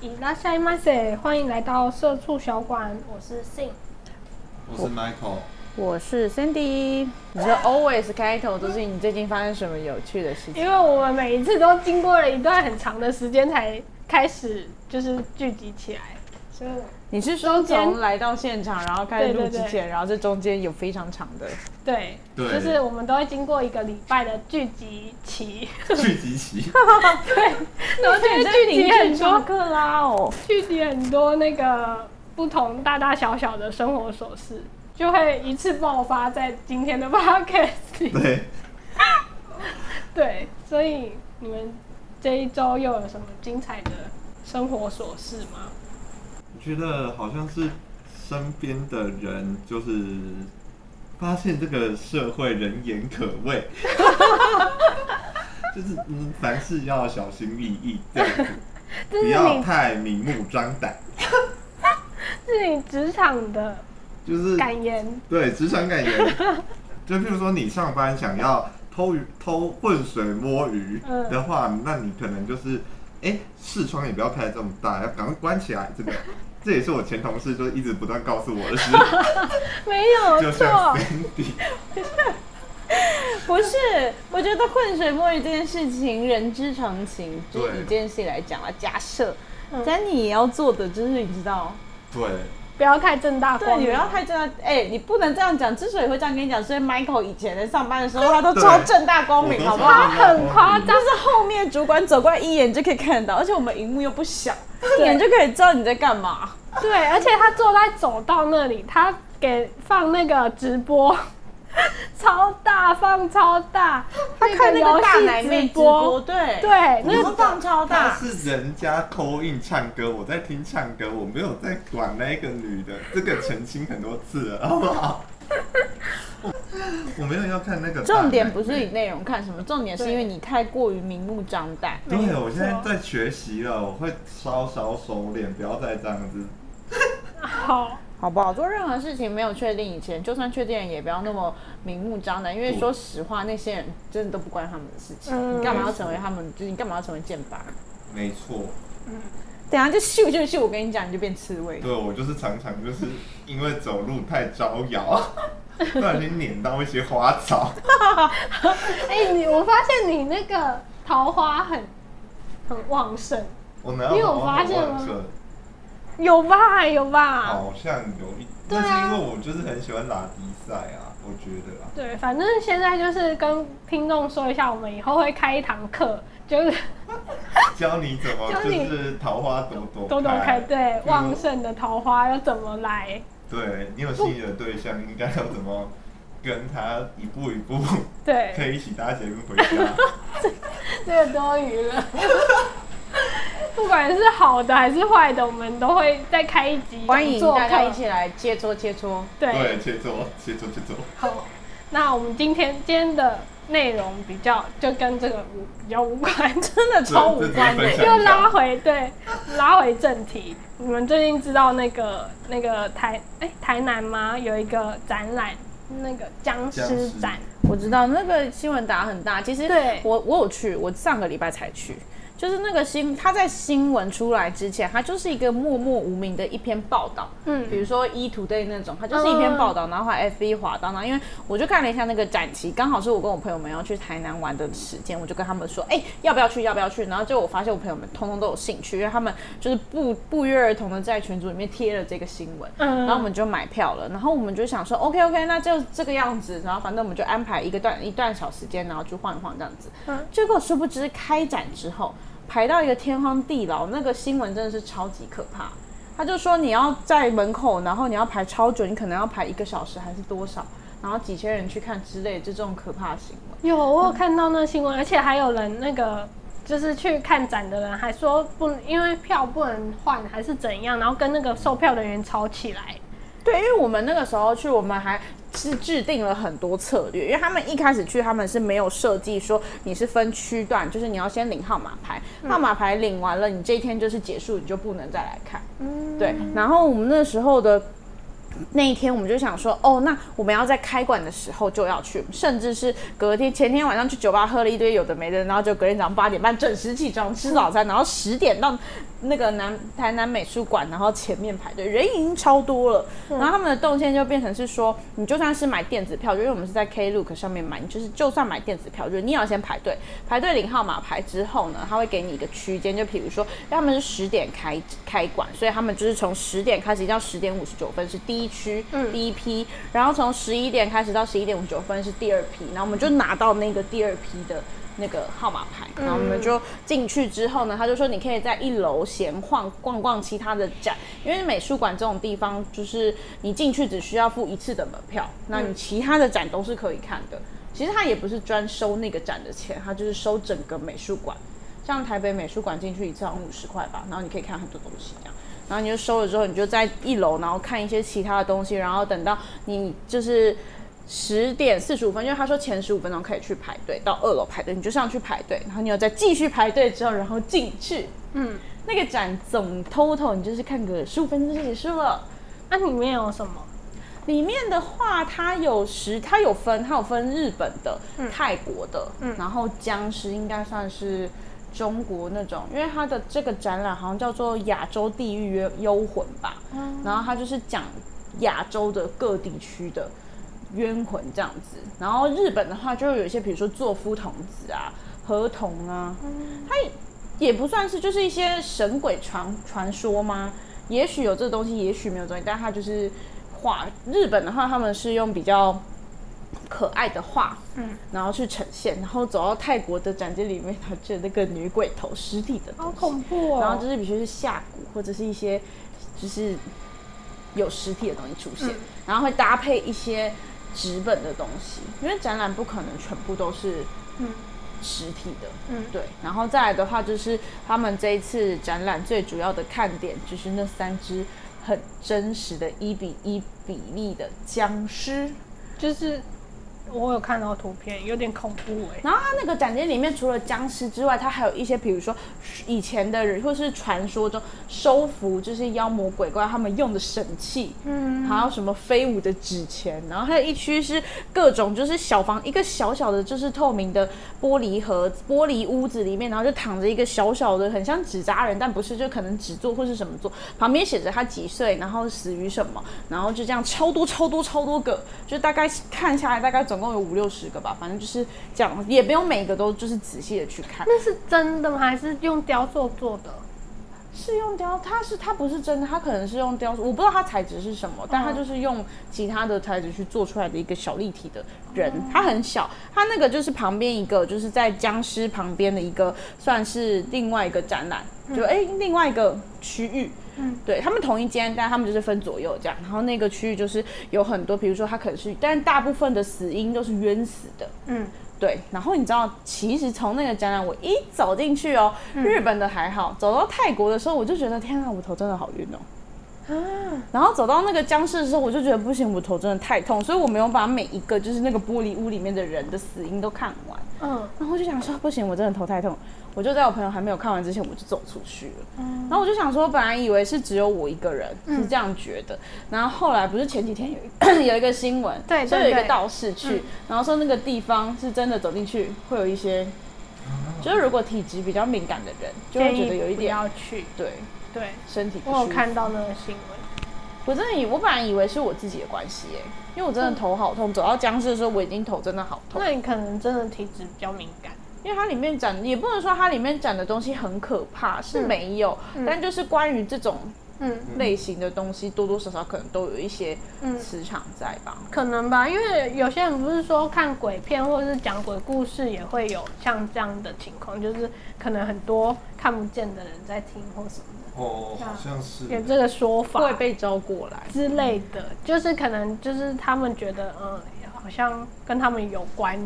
伊拉塞马塞，欢迎来到社畜小馆，我是 Sing。我是 Michael，我是 Cindy。你说 always 开头都是你最近发生什么有趣的事情？因为我们每一次都经过了一段很长的时间才开始，就是聚集起来，所以你是说从来到现场，然后开始录对对对。之前，然后这中间有非常长的，对，对。就是我们都会经过一个礼拜的聚集期，聚集期，对，然后就会聚集很多，克拉哦。聚集很多那个不同大大小小的生活琐事，就会一次爆发在今天的 podcast 里。对，对，所以你们这一周又有什么精彩的生活琐事吗？我觉得好像是身边的人就是发现这个社会人言可畏，就是嗯，凡事要小心翼翼这样子，不要太明目张胆，是你职场的就是感言，对职场感言，就譬如说你上班想要偷鱼偷浑水摸鱼嗯。的话，那你可能就是哎视窗也不要开的这么大，要赶快关起来。这个这也是我前同事就一直不断告诉我的事，没有就像错，Cindy，不是，我觉得浑水摸鱼这件事情人之常情。就是以这件事来讲啊，假设嗯。但你也要做的就是你知道，对。不要太正大对，光明。你不要太正大，哎、你不能这样讲。之所以会这样跟你讲，是因为 Michael 以前在上班的时候，他都对超正大光明，我都好不好？超正大很夸张。但是后面主管走过来一眼就可以看得到，而且我们荧幕又不小，一眼就可以知道你在干嘛。对，而且他坐在走道那里，他给放那个直播，超大放超大，他看那个大奶妹直播，对对，那个放超他大，是人家扣印唱歌，我在听唱歌，我没有在管那个女的，这个澄清很多次了，好不好？我我没有要看那个重点不是以内容看什么，重点是因为你太过于明目张胆。对，我现在在学习了，我会稍稍收敛，不要再这样子。好，好不好？做任何事情没有确定以前，就算确定了，也不要那么明目张胆。因为说实话，那些人真的都不关他们的事情。嗯你干嘛要成为他们？就是你干嘛要成为箭靶？没错，等下就咻咻咻！我跟你讲，你就变刺猬。对我就是常常就是因为走路太招摇，不小心碾到一些花草。哎、你我发现你那个桃花很很旺盛，我哪你有发现吗有吧有吧？好像有一，对啊那是因为我就是很喜欢拉迪赛啊，我觉得啊。对，反正现在就是跟听众说一下，我们以后会开一堂课，就是 教你怎么 就你是桃花朵朵多多开，对嗯旺盛的桃花要怎么来？对你有心仪的对象，应该要怎么跟他一步一步对，可，以一起搭捷运回家。这个多余了。不管是好的还是坏的，我们都会再开一集欢迎大家一起来切磋切磋。对对，切磋切磋切磋。好，那我们今天今天的内容比较就跟这个无比较无关，真的超无关又拉回对拉回正题。你们最近知道那个那个台哎、台南吗？有一个展览，那个僵尸展，我知道那个新闻打很大，其实对我我有去，我上个礼拜才去。就是那个新，他在新闻出来之前，他就是一个默默无名的一篇报道，嗯比如说 E Today 那种，他就是一篇报道，然后后 FB 滑到，然后因为我就看了一下那个展期，刚好是我跟我朋友们要去台南玩的时间，我就跟他们说，哎、要不要去？要不要去？然后就我发现我朋友们通通都有兴趣，因为他们就是不不约而同的在群组里面贴了这个新闻，嗯然后我们就买票了，然后我们就想说，OK OK，那就这个样子，然后反正我们就安排一个段一段小时间，然后去晃一晃这样子。嗯结果殊不知开展之后，排到一个天荒地老，那个新闻真的是超级可怕。他就说你要在门口，然后你要排超久，你可能要排一个小时还是多少，然后几千人去看之类，就这种可怕的新闻。有我有看到那新闻，而且还有人那个就是去看展的人还说不，因为票不能换还是怎样，然后跟那个售票人员吵起来。对，因为我们那个时候去，我们还是制定了很多策略，因为他们一开始去，他们是没有设计说你是分区段，就是你要先领号码牌，号码牌领完了，你这一天就是结束，你就不能再来看。嗯，对，然后我们那时候的那一天我们就想说，哦，那我们要在开馆的时候就要去，甚至是隔天前天晚上去酒吧喝了一堆有的没的，然后就隔天早上八点半准时起床吃早餐，然后十点到那个南台南美术馆，然后前面排队，人已经超多了。然后他们的动线就变成是说，你就算是买电子票，就因为我们是在 Klook 上面买，你就是就算买电子票，就是你也要先排队，排队领号码牌之后呢，他会给你一个区间，就比如说他们是十点开开馆，所以他们就是从十点开始到十点五十九分是第一区，嗯第一批，然后从十一点开始到十一点五十九分是第二批，然后我们就拿到那个第二批的。那个号码牌，然后我们就进去之后呢，他就说你可以在一楼闲晃逛逛其他的展，因为美术馆这种地方就是你进去只需要付一次的门票，那你其他的展都是可以看的。其实他也不是专收那个展的钱，他就是收整个美术馆。像台北美术馆进去一次好像五十块吧，然后你可以看很多东西这样。然后你就收了之后，你就在一楼，然后看一些其他的东西，然后等到你就是十点四十五分，因为他说前十五分钟可以去排队，到二楼排队，你就上去排队，然后你又再继续排队之后，然后进去。嗯，那个展总 total 你就是看个十五分钟就结束了。那里面有什么？里面的话，它有十，它有分，它有分日本的、泰国的，然后僵尸应该算是中国那种，因为它的这个展览好像叫做《亚洲地狱幽幽魂》吧，嗯然后它就是讲亚洲的各地区的冤魂这样子。然后日本的话，就有一些比如说作夫童子啊、河童啊，它也不算是就是一些神鬼传传说吗？也许有这个东西，也许没有东西，但它就是画。日本的话，他们是用比较可爱的画，嗯，然后去呈现。然后走到泰国的展间里面，它就那个女鬼头实体的东好，恐怖哦！然后就是比如说是下蛊或者是一些就是有实体的东西出现，然后会搭配一些纸本的东西，因为展览不可能全部都是嗯实体的，嗯对。然后再来的话，就是他们这一次展览最主要的看点就是那三只很真实的一比一比例的僵尸。就是我有看到图片，有点恐怖哎、然后它那个展厅里面除了僵尸之外，它还有一些，比如说以前的人或是传说中收服这些妖魔鬼怪他们用的神器，嗯，还有什么飞舞的纸钱，然后还有一区是各种就是小房一个小小的就是透明的玻璃盒玻璃屋子里面，然后就躺着一个小小的很像纸扎人，但不是就可能纸做或是什么做，旁边写着他几岁，然后死于什么，然后就这样超多超多超多个，就大概看下来大概总共有五六十个吧，反正就是这样，也不用每个都就是仔细的去看。那是真的吗？还是用雕塑做的？是用雕，它是它不是真的，它可能是用雕塑，我不知道它材质是什么，但它就是用其他的材质去做出来的一个小立体的人，它很小，它那个就是旁边一个就是在僵尸旁边的一个算是另外一个展览，就哎、另外一个区域。嗯，对他们同一间，但他们就是分左右这样。然后那个区域就是有很多，比如说他可能是，但大部分的死因都是冤死的。嗯，对，然后你知道，其实从那个展览我一走进去哦，嗯日本的还好，走到泰国的时候，我就觉得天啊，我头真的好晕哦。啊，然后走到那个僵尸的时候，我就觉得不行，我头真的太痛，所以我没有把每一个就是那个玻璃屋里面的人的死因都看完。嗯，然后我就想说，不行，我真的头太痛，我就在我朋友还没有看完之前，我就走出去了。嗯然后我就想说，本来以为是只有我一个人是这样觉得，然后后来不是前几天有一 有一个新闻，对对说有一个道士去，嗯然后说那个地方是真的走进去会有一些，就是如果体质比较敏感的人，就会觉得有一点要去。对对，身体不我有。看到那个新闻。我真的以我本来以为是我自己的关系耶，因为我真的头好痛，走到僵尸的时候我已经头真的好痛。那你可能真的体质比较敏感。因为它里面讲也不能说它里面讲的东西很可怕，是没有，但就是关于这种嗯，类型的东西，多多少少可能都有一些嗯磁场在吧。可能吧，因为有些人不是说看鬼片或者是讲鬼故事也会有像这样的情况，就是可能很多看不见的人在听或什么哦，好像是，有这个说法会被招过来，之类的，就是可能就是他们觉得嗯，好像跟他们有关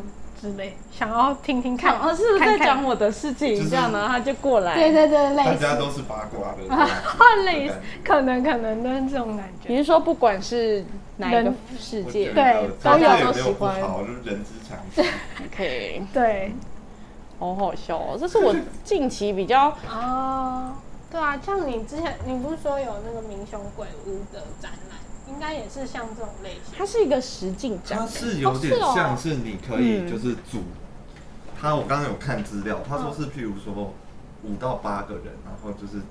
之类，想要听听看，哦，是不是在讲我的事情？这样呢，他就过来。对对对，大类似，大家都是八卦的，啊 类似可能可能的这种感觉。你是说不管是哪一个人世界对这都有这也没都喜欢有不好，就是人之常情。OK，对好好笑哦，这是我近期比较啊，对啊，像你之前你不是说有那个民雄鬼屋的展览？应该也是像这种类型。它是一个实境展。它，是有点像是你可以嗯。就是组，他我刚刚有看资料，他说是譬如说五到八个人，然后就是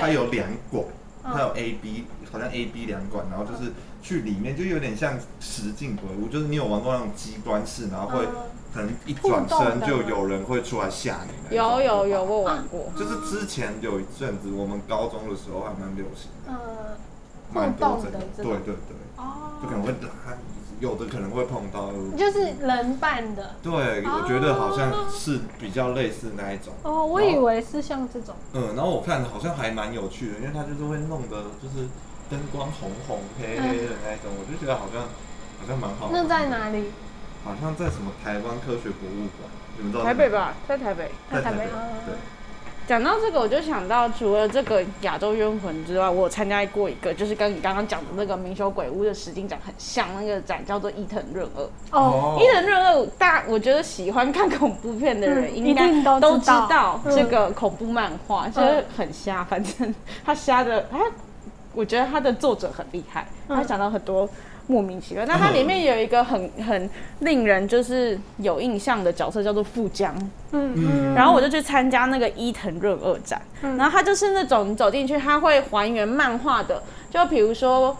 它有两馆，嗯。它有 A B 好像 A B 两馆，然后就是去里面就有点像实境鬼屋，就是你有玩过那种机关式，然后会嗯。可能一转身就有人会出来吓你。有有有，我有玩过。就是之前有一阵子我们高中的时候还蛮流行的，呃，蛮多互动的对对对，就可能哦，会拉，有的可能会碰到。就是人扮的。对，我觉得好像是比较类似那一种。哦，我以为是像这种。嗯，然后我看好像还蛮有趣的，因为它就是会弄的就是灯光红红黑黑的那一种，我就觉得好像好像蛮好玩。那在哪里？好像在什么台湾科学博物馆，你们知道？台北？吧，在台北。在台北。对，讲到这个，我就想到除了这个亚洲冤魂之外，我有参加过一个，就是跟你刚刚讲的那个明修鬼屋的实景展很像，那个展叫做伊藤润二。哦，伊藤润二，大我觉得喜欢看恐怖片的人嗯应该都都知知道这个恐怖漫画，就是很瞎，反正他瞎的他，我觉得他的作者很厉害，嗯他想到很多。莫名其妙，那它里面有一个很很令人就是有印象的角色，叫做富江。嗯嗯然后我就去参加那个伊藤润二展，嗯然后他就是那种你走进去，他会还原漫画的，就比如说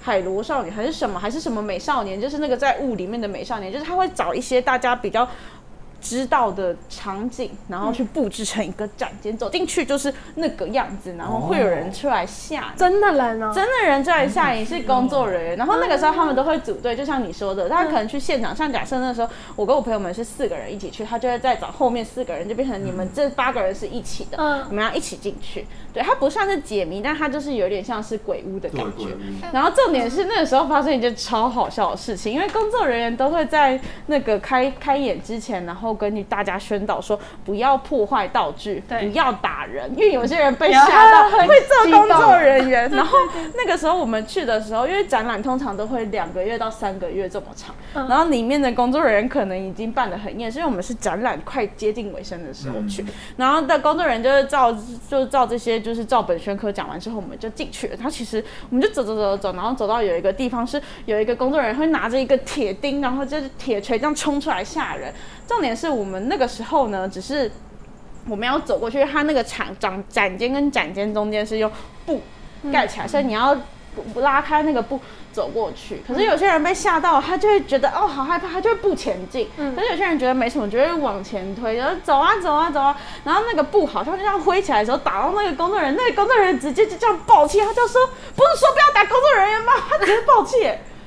海螺少女还是什么，还是什么美少年，就是那个在雾里面的美少年，就是他会找一些大家比较。知道的场景，然后去布置成一个展间，走进去就是那个样子，然后会有人出来吓你。真的人哦，真的人出来吓你是工作人员，然后那个时候他们都会组队，就像你说的，他可能去现场，像假设那时候我跟我朋友们是四个人一起去，他就会再找后面四个人，就变成你们这八个人是一起的，嗯你们要一起进去。对，它不算是解谜，但它就是有点像是鬼屋的感觉。然后重点是那个时候发生一件超好笑的事情，因为工作人员都会在那个开开演之前，然后跟大家宣导说不要破坏道具，对不要打人，因为有些人被吓到会做工作人员。然后那个时候我们去的时候，因为展览通常都会两个月到三个月这么长，嗯然后里面的工作人员可能已经办得很厌，是因为我们是展览快接近尾声的时候去，然后的工作人员就是照就是照这些就是照本宣科讲完之后，我们就进去了。他其实我们就走走走走，然后走到有一个地方是有一个工作人员会拿着一个铁钉，然后就是铁锤这样冲出来吓人。重点是我们那个时候呢，只是我们要走过去，他那个长长展间跟展间中间是用布盖起来，所以你要拉开那个布走过去。可是有些人被吓到，他就会觉得哦好害怕，他就会不前进。嗯可是有些人觉得没什么，就会往前推，然后走啊走啊走啊。然后那个布好像就这样挥起来的时候，打到那个工作人员，那个工作人员直接就这样爆气，他就说不是说不要打工作人员吗？他直接爆气。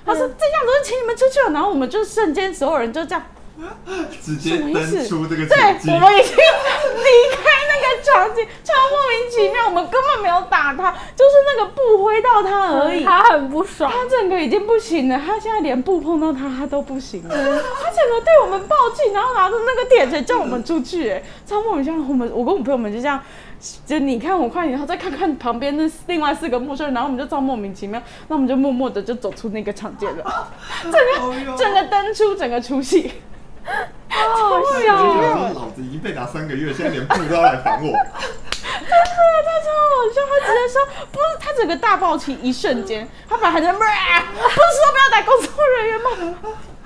他说：“这样子，请你们出去了。”然后我们就瞬间所有人就这样，直接什么意思登出这个对我。们已经离开那个场景，超莫名其妙。我们根本没有打他，就是那个布挥到他而已。他很不爽。他整个已经不行了，他现在连布碰到他他都不行了，他整个对我们暴气，然后拿着那个铁锤叫我们出去，哎，超莫名其妙。我们我跟我朋友们就这样，就你看我看你，然后再看看旁边那另外四个陌生人，然后我们就超莫名其妙，那我们就默默的就走出那个场间了，哦哟整个登出，整个出戏。好笑想哦。说，老子已经被打三个月，现在连布都要来烦我。他超好笑，他直接说不是，他整个大爆气，一瞬间，他本来还在，不是说不要打工作人员吗？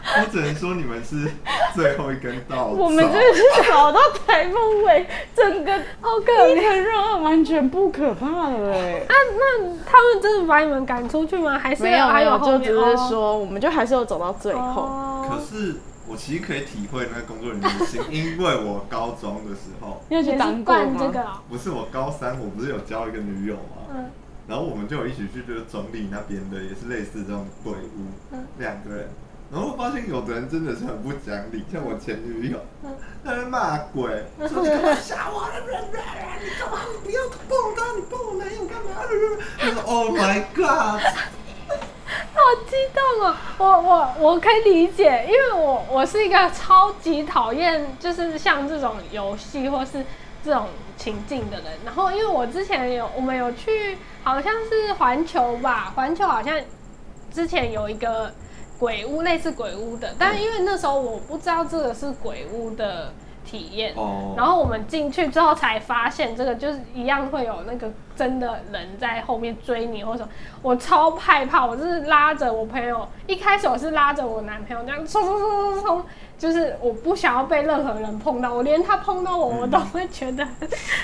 我只能说你们是最后一根稻草。我们真的是找到台风尾，整个好可怜。热完全不可怕了哎。那那他们真的把你们赶出去吗？还是没有没有，还后面就只是说，我们就还是有走到最后。哦可是我其实可以体会那个工作人员的心，因为我高中的时候，你有去当过吗。不是我高三，我不是有交一个女友吗？嗯然后我们就有一起去就是中立那边的，也是类似这种鬼屋，嗯两个人。然后我发现有的人真的是很不讲理，像我前女友，嗯她在骂鬼，说你干嘛吓我了？你干嘛？你不要碰他，你碰我男友干嘛？他说 Oh my God！好激动哦！我我我可以理解，因为我我是一个超级讨厌就是像这种游戏或是这种情境的人。然后因为我之前有我们有去，好像是环球吧，环球好像之前有一个鬼屋，类似鬼屋的，但因为那时候我不知道这个是鬼屋的体验。哦，然后我们进去之后才发现，这个就是一样会有那个真的人在后面追你，或者什么。我超害怕，我就是拉着我朋友，一开始我是拉着我男朋友这样冲冲冲冲冲，就是我不想要被任何人碰到，我连他碰到我，我都会觉得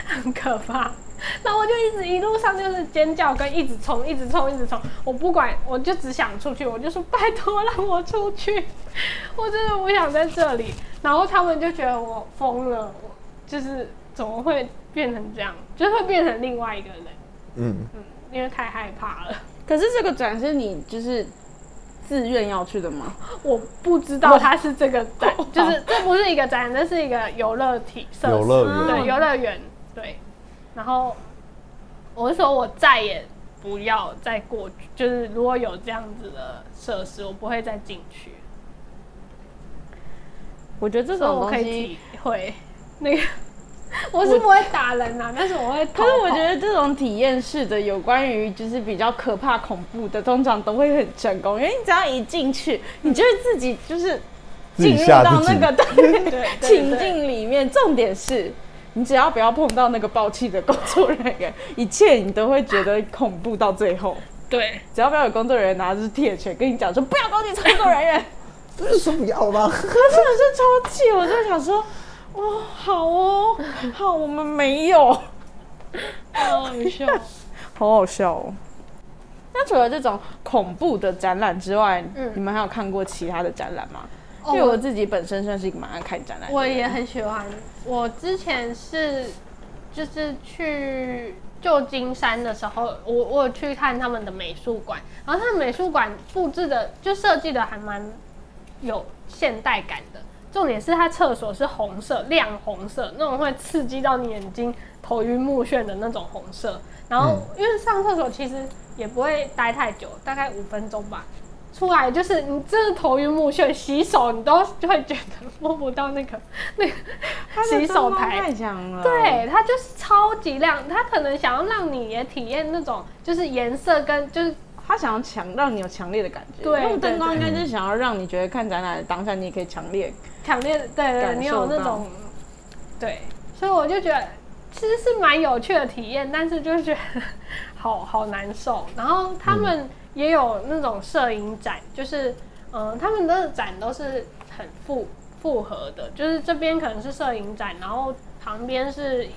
很可怕。那我就一直一路上就是尖叫跟一直冲，一直冲，一直冲。我不管，我就只想出去，我就说拜托让我出去，我真的不想在这里。然后他们就觉得我疯了，我就是怎么会变成这样，就是会变成另外一个人，嗯，嗯，因为太害怕了。可是这个转是你就是自愿要去的吗？我不知道它是这个展，就是这不是一个展，这是一个游乐体设施，游乐园对，游乐园，对。然后我是说，我再也不要再过去，就是如果有这样子的设施，我不会再进去。我觉得这种东西我可以体会那个，我是不会打人呐、但是我会。可是我觉得这种体验式的有关于就是比较可怕恐怖的，通常都会很成功，因为你只要一进去，你就会自己就是进入到那个 情境里面。重点是你只要不要碰到那个暴气的工作人员，一切你都会觉得恐怖到最后。对，只要不要有工作人员拿着铁拳跟你讲说不要攻击工作人员，不是说不要吗？我真的是超气，我就想说，哦，好哦，好，我们没有。好好笑。好好笑哦。那除了这种恐怖的展览之外，嗯你们还有看过其他的展览吗？哦因为我自己本身算是一个蛮爱看展览的，我也很喜欢。我之前是就是去旧金山的时候，我我有去看他们的美术馆，然后他们美术馆布置的就设计的还蛮有现代感的。重点是它厕所是红色，亮红色，那种会刺激到你眼睛头晕目眩的那种红色。然后因为上厕所其实也不会待太久，大概五分钟吧。出来就是你真的头晕目眩，洗手你都就会觉得摸不到那个 那个洗手台太强了。对，它就是超级亮，它可能想要让你也体验那种就是颜色跟就是他想要强让你有强烈的感觉。对用灯光应该就是想要让你觉得看展览的当下，你也可以强烈。强烈的，对对你有那种对，所以我就觉得其实是蛮有趣的体验，但是就觉得好好难受。然后他们也有那种摄影展，就是嗯、呃他们的展都是很复复合的，就是这边可能是摄影展，然后旁边是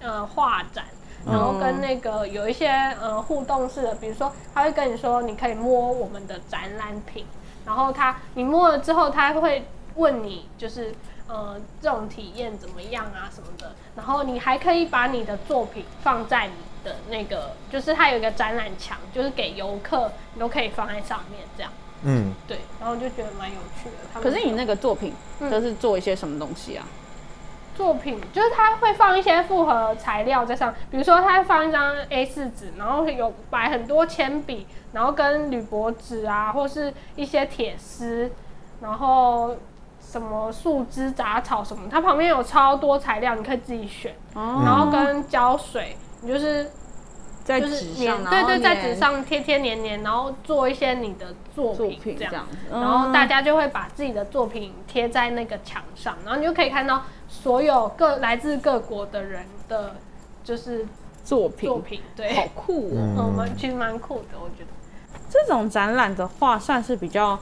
呃画展。然后跟那个有一些呃互动式的，比如说他会跟你说你可以摸我们的展览品，然后他你摸了之后，他会问你就是呃这种体验怎么样啊什么的，然后你还可以把你的作品放在你的那个，就是它有一个展览墙，就是给游客你都可以放在上面这样，嗯，对，然后就觉得蛮有趣的。可是你那个作品嗯都是做一些什么东西啊？作品，就是它会放一些复合材料在上，比如说他会放一张 A 4纸，然后有摆很多铅笔，然后跟铝箔纸啊，或是一些铁丝，然后什么树枝、杂草什么，它旁边有超多材料，你可以自己选，哦。然后跟胶水，你就是在就是纸上，对对，在纸上贴贴黏黏，然后做一些你的作作品这样品这样。子，然后大嗯家就会把自己的作品贴在那个墙上，然后你就可以看到所有各来自各国的人的，就是作品作品，对，好酷哦。嗯嗯，蛮其实蛮酷的，我觉得，这种展览的话，算是比较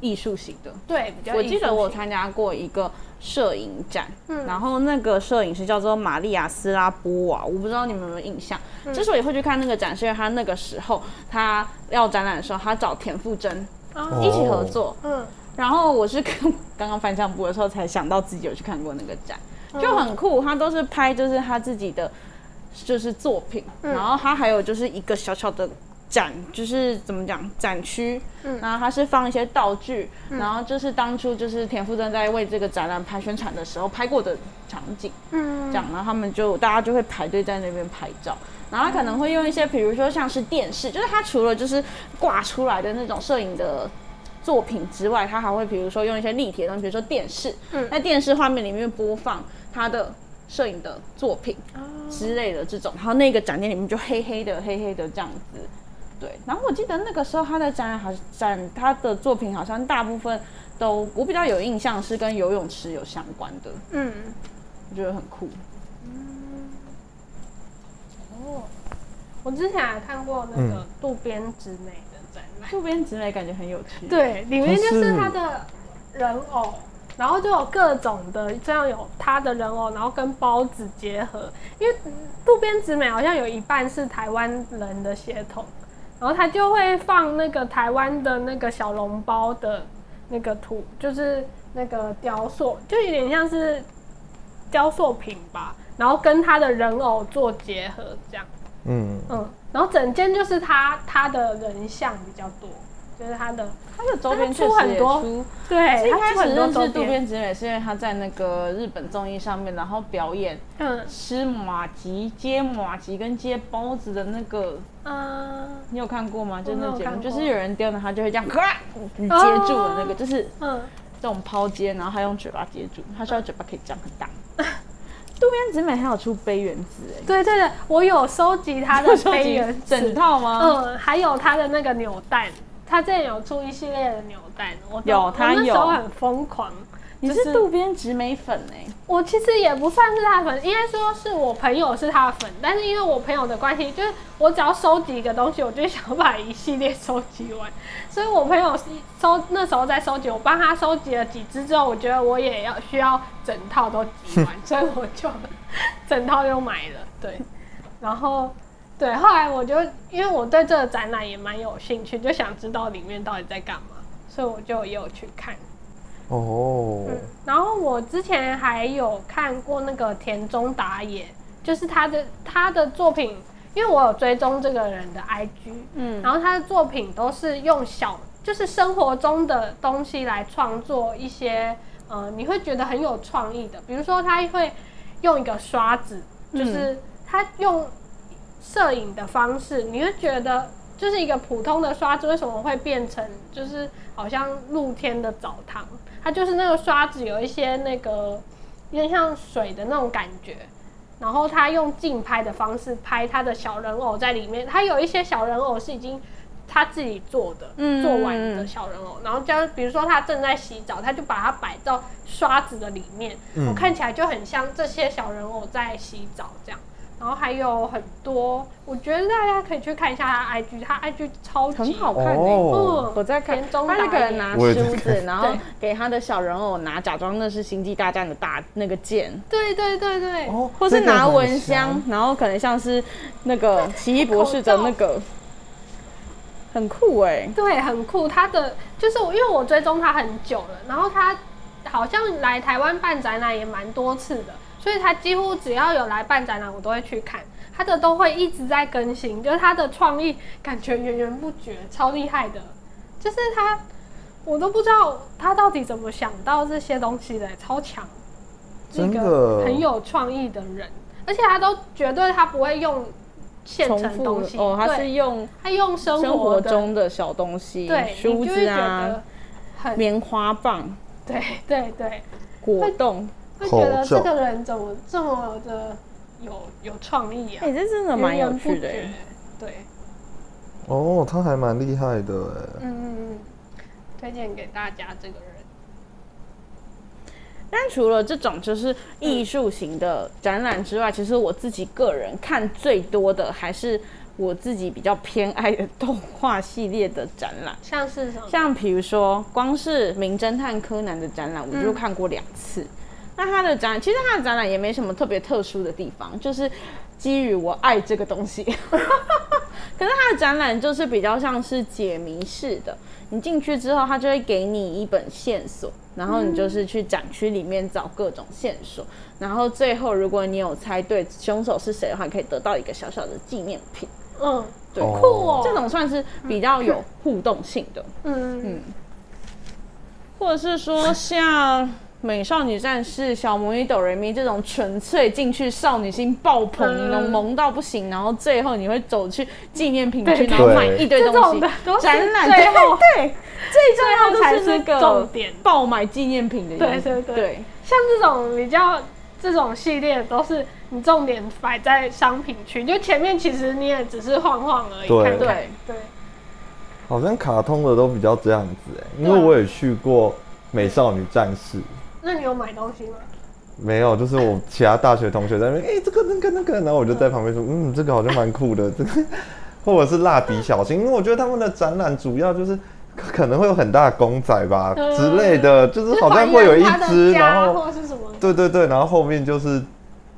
艺术型的。对，比较我记得我参加过一个摄影展，嗯然后那个摄影师叫做玛利亚斯拉波瓦，我不知道你们有没有印象。之所以会去看那个展，是因为他那个时候他要展览的时候，他找田馥甄啊一起合作。嗯，然后我是跟刚刚翻相簿的时候才想到自己有去看过那个展，嗯就很酷。他都是拍就是他自己的就是作品，嗯然后他还有就是一个小小的展，就是怎么讲展区，嗯然后他是放一些道具，然后就是当初就是田馥甄在为这个展览拍宣传的时候拍过的场景，嗯这样，然后他们就大家就会排队在那边拍照。然后他可能会用一些，比如说像是电视，就是他除了就是挂出来的那种摄影的作品之外，他还会比如说用一些立体的东西，比如说电视，嗯。在电视画面里面播放他的摄影的作品哦之类的这种。然后那个展厅里面就黑黑的、黑黑的这样子，对，然后我记得那个时候他的展览好展他的作品好像大部分都我比较有印象是跟游泳池有相关的，嗯，我觉得很酷。哦，我之前还看过那个渡边直美渡边直美感觉很有趣，，对，里面就是是他的人偶，然后就有各种的，这样有他的人偶，然后跟包子结合。因为嗯渡边直美好像有一半是台湾人的血统，然后他就会放那个台湾的那个小笼包的那个图，就是那个雕塑，就有点像是雕塑品吧，然后跟他的人偶做结合，这样。嗯，嗯，然后整件就是他他的人像比较多，就是他的他的周边出很多出对，他出很多始认识渡周边，直美是因为他在那个日本综艺上面，然后表演嗯。吃马吉、接马吉跟接包子的那个，嗯。你有看过吗？就那节目，就是有人丢了他就会这样，咔你接住了那个，就是嗯，这种抛接，然后他用嘴巴接住，他说他嘴巴可以张很大。渡边直美还有出杯原子哎，对对对，我有收集他的 杯原子整，套吗？嗯，还有他的那个扭蛋，他之前有出一系列的扭蛋，我都有他我那时候有很疯狂。你是渡边直美粉哎，我其实也不算是他的粉，应该说是我朋友是他的粉，但是因为我朋友的关系，就是我只要收集一个东西，我就想把一系列收集完。所以我朋友收那时候在收集，我帮他收集了几只之后，我觉得我也要需要整套都集完，所以我就整套又买了。对，然后对，后来我就因为我对这个展览也蛮有兴趣，就想知道里面到底在干嘛，所以我就也有去看。哦，嗯，然后我之前还有看过那个田中达也，就是他的他的作品，因为我有追踪这个人的 IG，嗯，然后他的作品都是用小，就是生活中的东西来创作一些，呃，你会觉得很有创意的，比如说他会用一个刷子，就是他用摄影的方式，你会觉得就是一个普通的刷子为什么会变成就是好像露天的澡堂？它就是那个刷子有一些那个有点像水的那种感觉，然后他用竞拍的方式拍他的小人偶在里面，他有一些小人偶是已经他自己做的，嗯做完的小人偶，然后将比如说他正在洗澡，他就把它摆到刷子的里面，嗯我看起来就很像这些小人偶在洗澡这样。然后还有很多，我觉得大家可以去看一下他 IG，他 IG 超级很好看哎。哦嗯，我在看，中他那个达也人拿梳子，然后给他的小人偶拿，假装那是星际大战的大那个剑，对对对对，哦，或是拿蚊香，然后可能像是那个奇异博士的那个，很酷哎。对，很酷。他的就是我，因为我追踪他很久了，然后他好像来台湾办展览也蛮多次的，所以他几乎只要有来办展览，我都会去看。他的都会一直在更新，就是他的创意感觉源源不绝，超厉害的。就是他，我都不知道他到底怎么想到这些东西的，超强，一真个很有创意的人，而且他都绝对他不会用现成东西，哦，他是用他用生生活中的小东西，对，梳子啊，很棉花棒、对对对，果冻，会觉得这个人怎么这么的有有创意啊哎，？这真的蛮有趣的哎。对，哦，他还蛮厉害的哎。嗯嗯嗯，推荐给大家这个人。但除了这种就是艺术型的展览之外，其实我自己个人看最多的还是我自己比较偏爱的动画系列的展览。像是什么？像比如说，光是《名侦探柯南》的展览，我就看过两次。那他的展，其实他的展览也没什么特别特殊的地方，就是基于我爱这个东西。可是他的展览就是比较像是解谜式的，你进去之后，他就会给你一本线索，然后你就是去展区里面找各种线索，然后最后如果你有猜对凶手是谁的话，可以得到一个小小的纪念品。嗯，对酷哦，这种算是比较有互动性的。嗯嗯或者是说像美少女战士、小魔女哆瑞咪这种纯粹进去少女心爆棚，嗯能萌到不行，然后最后你会走去纪念品区，然后买一堆东西展览最后对，最重要才是的是那个重点。爆买纪念品的。对对对。对。像这种比较这种系列都是你重点摆在商品区，就前面其实你也只是晃晃而已，对。看看对。对。好像卡通的都比较这样子哎，因为我也去过美少女战士，那你有买东西吗？没有，就是我其他大学同学在那边，哎、这个那个那个，然后我就在旁边说，嗯，这个好像蛮酷的，这个，或者是蜡笔小新，因为我觉得他们的展览主要就是可能会有很大的公仔吧嗯之类的，就是好像会有一只，然后或是什么？对对对，然后后面就是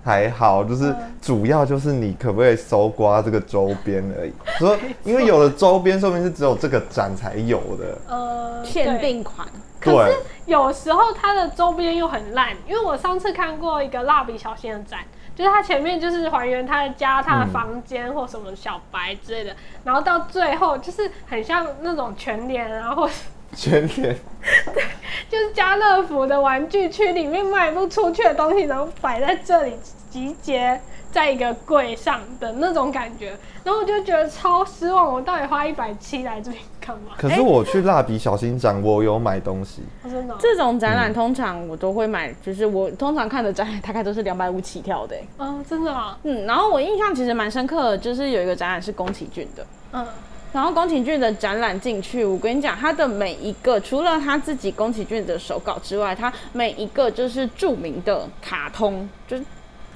还好，就是嗯主要就是你可不可以搜刮这个周边而已。说 因为有的周边说明是只有这个展才有的，呃，限。定款，可是有时候它的周边又很烂，因为我上次看过一个蜡笔小新的展，就是它前面就是还原他的家、他的房间或什么小白之类的，然后到最后就是很像那种全脸啊，或是全脸 对就是家乐福的玩具区里面卖不出去的东西，然后摆在这里集结在一个柜上的那种感觉，然后我就觉得超失望，我到底花一百七来这边干嘛？可是我去蜡笔小新展，我有买东西。我真的哦，这种展览通常我都会买，就是我通常看的展览大概都是两百五起跳的欸。嗯，真的啊，嗯，然后我印象其实蛮深刻的，就是有一个展览是宫崎骏的。嗯，然后宫崎骏的展览进去，我跟你讲，他的每一个除了他自己宫崎骏的手稿之外，他每一个就是著名的卡通，就是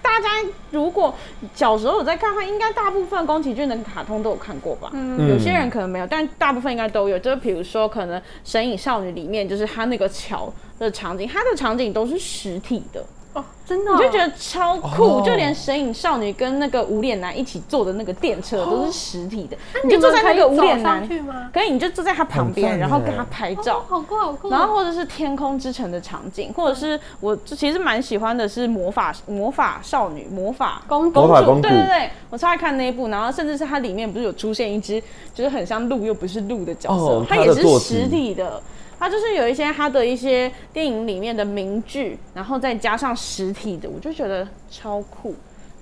大家如果小时候有在看的话，应该大部分宫崎骏的卡通都有看过吧？嗯有些人可能没有，但大部分应该都有。就是比如说，可能《神隐少女》里面，就是他那个桥的场景，它的场景都是实体的。哦，真的哦、你就觉得超酷，哦就连神隐少女跟那个无脸男一起坐的那个电车都是实体的，那你就坐在那个无脸男走上，去吗？可以你就坐在他旁边，然后跟他拍照哦。好酷好酷。然后或者是天空之城的场景，或者是我就其实蛮喜欢的是魔法魔法少女魔法公公主对对对，我超爱看那一部，然后甚至是它里面不是有出现一只就是很像鹿又不是鹿的角色，哦它也是实体的。它就是有一些它的一些电影里面的名句，然后再加上实体的，我就觉得超酷，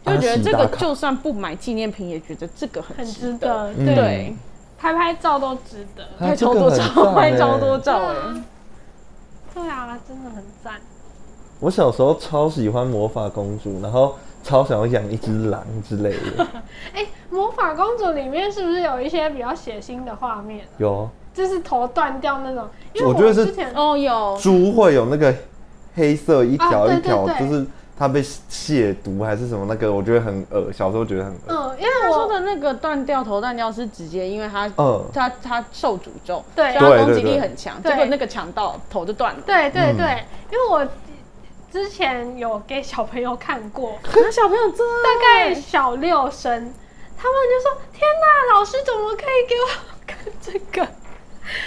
就觉得这个就算不买纪念品，也觉得这个很很值值得。对，拍拍照都值得。啊拍超多照，拍超欸多照哎、啊对啊，真的很赞。我小时候超喜欢魔法公主，然后超想要养一只狼之类的。哎、魔法公主里面是不是有一些比较血腥的画面？有就是头断掉那种。因为我觉得是之前哦，有猪会有那个黑色一条一条，就是它被亵渎还是什么那个，我觉得很恶，小时候觉得很恶。嗯，因为我说的那个断掉头断掉是直接因为他嗯他他受诅咒，对所以他攻击力很强，对结果那个强盗头就断了。嗯对对对，因为我之前有给小朋友看过，那小朋友真大概小六生，他们就说：“天哪，老师怎么可以给我看这个？”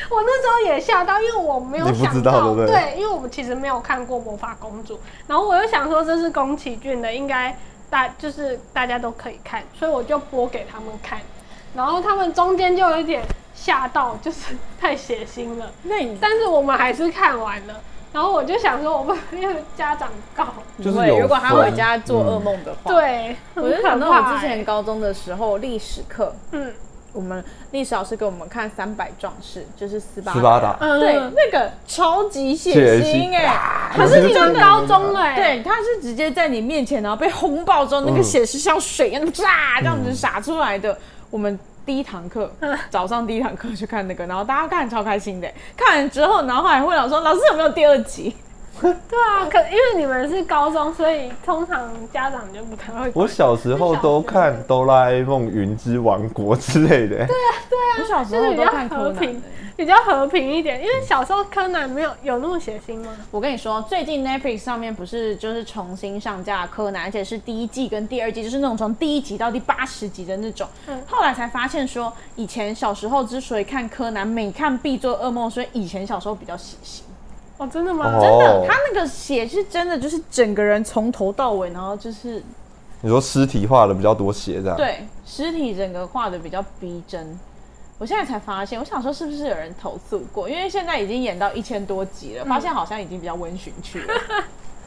我那时候也吓到，因为我没有想知道对因为我们其实没有看过《魔法公主》，然后我又想说这是宫崎骏的，应该大就是大家都可以看，所以我就播给他们看，然后他们中间就有一点吓到，就是太血腥了，那你但是我们还是看完了。然后我就想说，我不能因为家长告，就是如果他回家做噩梦的话，，对，我就想到我之前高中的时候历史课，嗯我们历史老师给我们看三百壮士，就是斯巴达。斯巴达。嗯，对，那个超级血血腥。腥哎、可是你们高中了、欸，对，他是直接在你面前，然后被轰爆之后，那个嗯。血是像水一样炸这样子洒出来的。我们第一堂课，早上第一堂课去看那个，然后大家看超开心的。看完之后，然后后来会长说：“老师有没有第二集 对啊，可因为你们是高中，所以通常家长就不太会。我小时候都看《哆啦 A 梦：云之王国》之类的。对啊，？”对啊我小时候都看柯南比较和平。比较和平一点，因为小时候柯南没有有那么血腥吗？我跟你说，最近 Netflix 上面不是就是重新上架柯南，而且是第一季跟第二季，就是那种从第一集到第八十集的那种。嗯后来才发现说，以前小时候之所以看柯南，每看必做噩梦，所以以前小时候比较血腥。哦，真的吗？哦真的，他那个血是真的，就是整个人从头到尾，然后就是你说尸体画的比较多血这样？，对尸体整个画的比较逼真。我现在才发现，我想说是不是有人投诉过？因为现在已经演到一千多集了，发现好像已经比较温驯去了，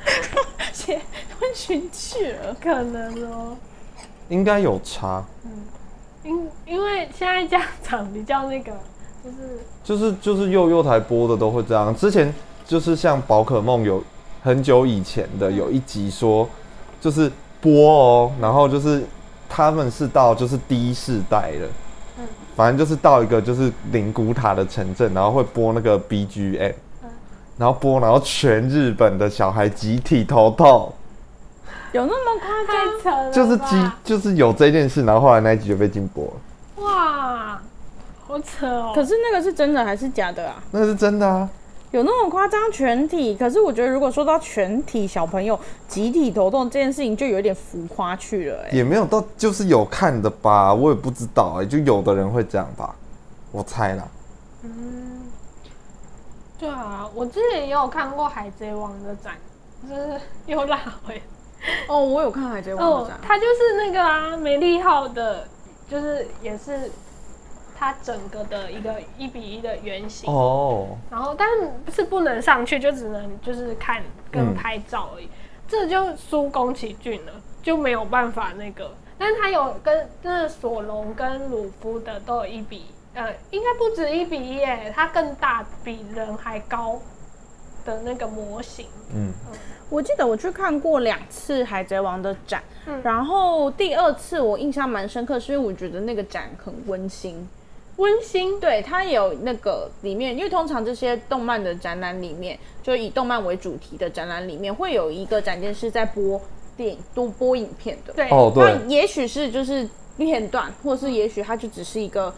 写温驯去了。可能哦，应该有差。因因为现在家长比较那个，就是就是就是幼幼台播的都会这样。之前就是像宝可梦有很久以前的有一集说，就是播哦，然后就是他们是到就是第一世代了，反正就是到一个就是灵骨塔的城镇，然后会播那个 BGM，然后播，然后全日本的小孩集体头痛，有那么夸张？就是集就是有这件事，然后后来那一集就被禁播了，哇，好扯哦。可是那个是真的还是假的啊？那个是真的啊。有那么夸张全体？可是我觉得如果说到全体小朋友集体头痛这件事情，就有点浮夸去了、哎，也没有到，就是有看的吧，我也不知道哎、就有的人会这样吧，我猜啦。嗯，对啊，我之前也有看过《海贼王》的展，就是又拉回哦，我有看海贼王哦的展，，它就是那个啊，美丽号的，就是也是它整个的一个一比一的原型。哦，然后但是不能上去，就只能就是看跟嗯拍照而已。这就输宫崎骏了，就没有办法那个。但是他有跟那索隆跟鲁夫的都有一比，呃，应该不止一比一耶，它更大，比人还高的那个模型。嗯，我记得我去看过两次海贼王的展，嗯然后第二次我印象蛮深刻，是因为我觉得那个展很温馨。温馨，对，它有那个里面，因为通常这些动漫的展览里面，就以动漫为主题的展览里面，会有一个展件是在播电影、多播影片的。对，哦，对那，也许是就是片段，或是也许它就只是一个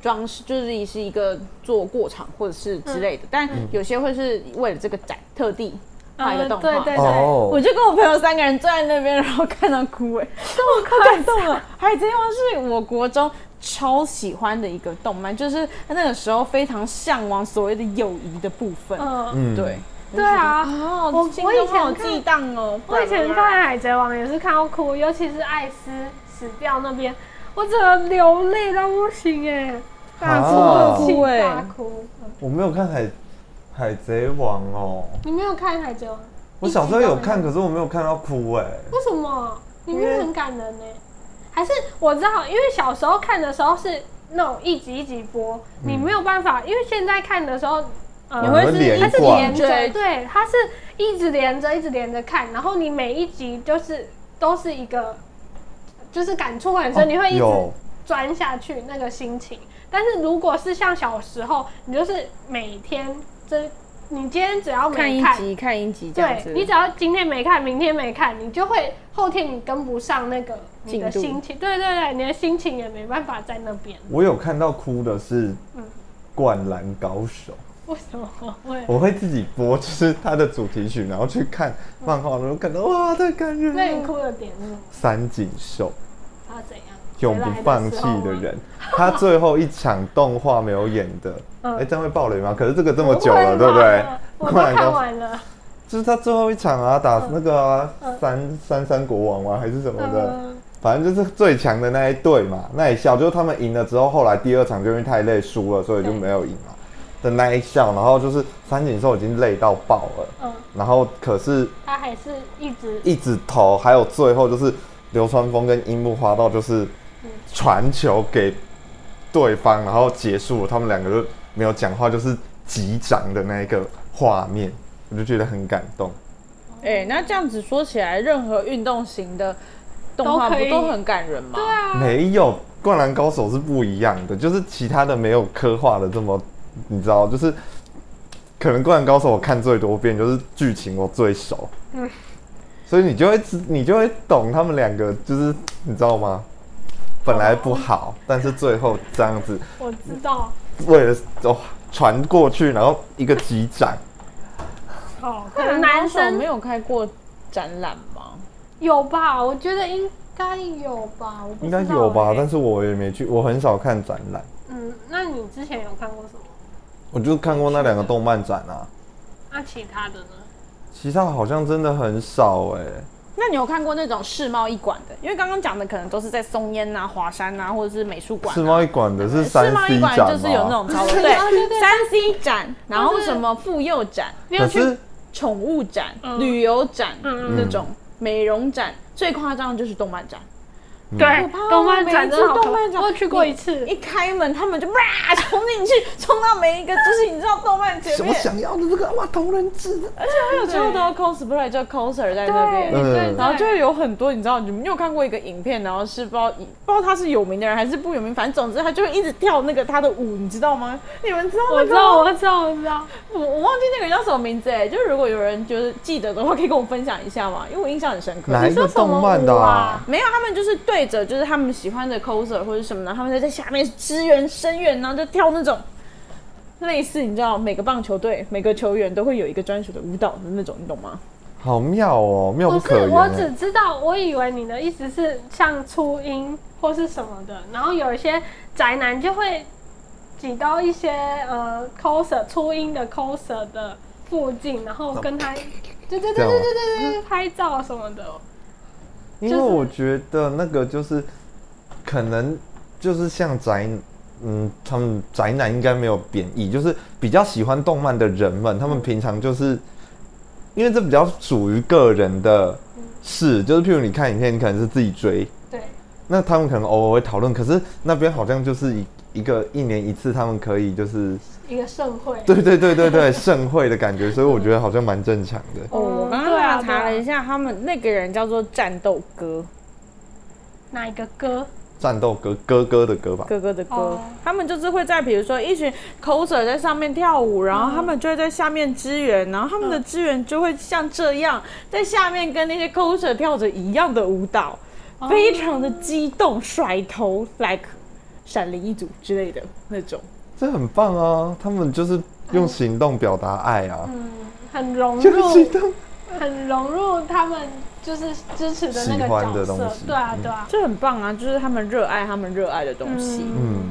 装饰，就是是一个做过场或者是之类的。但有些会是为了这个展特地画一个动画。呃对对对，哦我就跟我朋友三个人坐在那边，然后看到哭，哎，这么可感动了。海贼王是我国中超喜欢的一个动漫，就是他那个时候非常向往所谓的友谊的部分。嗯，嗯，对，对啊。哦，我我以前中好看激荡哦。我以前看《海贼王》也是看到哭，尤其是艾斯死掉那边，我整个流泪到不行哎，大哭大哭。嗯我没有看海海贼王哦，你没有看《海贼王》？我小时候有看，可是我没有看到哭哎。为什么？里面很感人呢。还是我知道，因为小时候看的时候是那种一集一集播，你没有办法，因为现在看的时候，呃你会是连它是贯。连着，对。对，它是一直连着，一直连着看，然后你每一集就是都是一个，就是感触很深，哦你会一直钻下去那个心情。但是如果是像小时候，你就是每天这，你今天只要看没看，一集看一集这样子。对你只要今天没看，明天没看，你就会后天你跟不上那个你的心情，对对对，你的心情也没办法在那边。我有看到哭的是《嗯灌篮高手》，为什么会？我会自己播，就是它的主题曲，然后去看漫画，然后看到哇，太感人那你了。哭的点是什么三井寿，他怎样？永不放弃的人，他最后一场动画没有演的，哎、嗯这样会爆雷吗？可是这个这么久了，会对不对？吧？我都 看完了。就是他最后一场啊，打那个三三三国王吗？还是什么的？嗯。反正就是最强的那一队嘛，那一笑就是他们赢了之后，后来第二场就因为太累输了，所以就没有赢嘛。的那一笑，然后就是三井寿已经累到爆了，嗯，然后可是他还是一直一直投，还有最后就是流川枫跟樱木花道就是传球给对方，然后结束了，他们两个就没有讲话，就是击掌的那一个画面，我就觉得很感动。哎、那这样子说起来，任何运动型的动画不都很感人吗？对啊，没有《灌篮高手》是不一样的，就是其他的没有刻画的这么，你知道，就是可能《灌篮高手》我看最多遍，就是剧情我最熟，嗯所以你就会知，你就会懂他们两个，就是你知道吗？本来不好，但是最后这样子，我知道。为了哦传过去，然后一个击掌，哦，可能男生没有开过展览吗？有吧？我觉得应该有吧，我不应知道该有吧？欸但是我也没去，我很少看展览，嗯，那你之前有看过什么？我就看过那两个动漫展啊，那其他的呢？其他好像真的很少哎、那你有看过那种世贸一馆的？因为刚刚讲的可能都是在松烟啊、华山啊，或者是美术馆、啊。世贸一馆的是三世贸 C 一馆展就是有那？种超多 对对对三 C 展，然后什么妇幼展、你有去？可是宠物展、嗯旅游展嗯那种美容展，最夸张的就是动漫展。对动漫展真的好动漫展我去过一次一开门他们就哇冲进去，冲到每一个就是你知道动漫前面，我想要的这个哇同人志，而且还有超多 cosplay 就 coser 在那边。嗯对对，然后就会有很多，你知道，你们有看过一个影片，然后是不知道不知道他是有名的人还是不有名，反正总之他就会一直跳那个他的舞，你知道吗？你们知道那个我知道，我知道，我知道。我我忘记那个人叫什么名字哎，就是如果有人就是记得的话，可以跟我分享一下吗？因为我印象很深刻。哪一个动漫的啊？没有，他们就是对着就是他们喜欢的 coser 或者什么的，他们在在下面支援声援，然后就跳那种类似你知道每个棒球队每个球员都会有一个专属的舞蹈的那种，你懂吗？好妙哦，妙不是不是，我欸。只知道，我以为你的意思是像初音或是什么的，然后有一些宅男就会挤到一些呃 coser 初音的 coser 的附近，然后跟他，对对对对对对对，拍照什么的。因为我觉得那个就是可能就是像宅，嗯，他们宅男应该没有贬义，就是比较喜欢动漫的人们，他们平常就是因为这比较属于个人的事，就是譬如你看影片，你可能是自己追，对，那他们可能偶尔会讨论，可是那边好像就是一一个一年一次，他们可以就是一个盛会。对对对对对盛会的感觉，所以我觉得好像蛮正常的。哦，我刚对啊刚查了一下，他们那个人叫做战斗哥，哪一个歌？战斗哥哥哥的歌吧，哥哥的歌，哦他们就是会在比如说一群 coser 在上面跳舞，然后他们就会在下面支援，然后他们的支援就会像这样在下面跟那些 coser 跳着一样的舞蹈，非常的激动，甩头 like 闪灵一组之类的那种。这很棒啊！他们就是用行动表达爱啊，嗯，很融就是入，很融入他们就是支持的那个喜欢角色的东西。对啊，对啊，这很棒啊，就是他们热爱他们热爱的东西。嗯嗯，